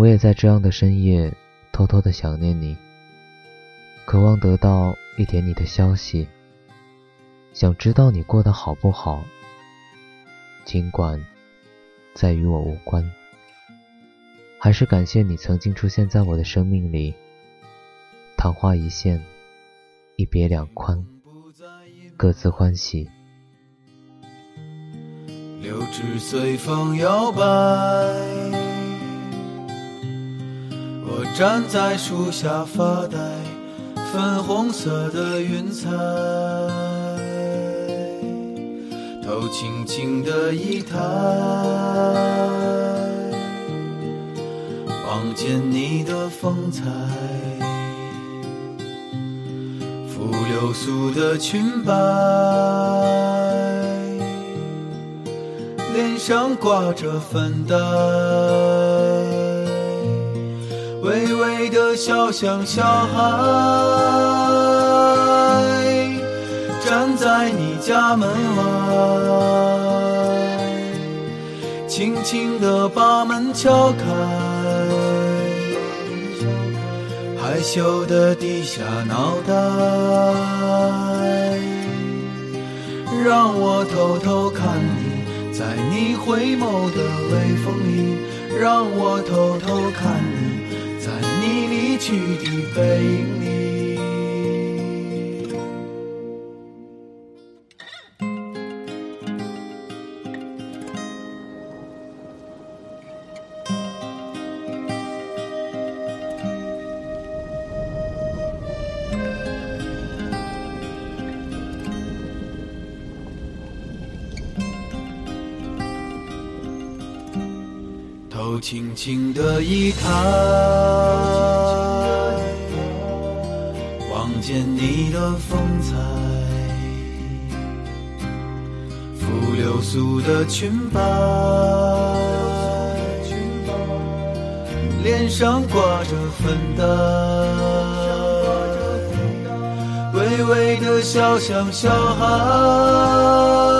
我也在这样的深夜偷偷的想念你，渴望得到一点你的消息，想知道你过得好不好，尽管再与我无关。还是感谢你曾经出现在我的生命里，昙花一现，一别两宽，各自欢喜。柳枝随风摇摆，我站在树下发呆，粉红色的云彩，头轻轻的一抬，望见你的风采，拂流苏的裙摆。脸上挂着粉黛，微的笑像小孩，站在你家门外，轻轻的把门敲开，害羞的低下脑袋，让我偷偷看你。在你回眸的微风里，让我偷偷看你，在你离去的背影。影里。头轻轻的一抬，望见你的风采，拂流苏的裙摆，脸上挂着粉黛，微微的笑像小孩。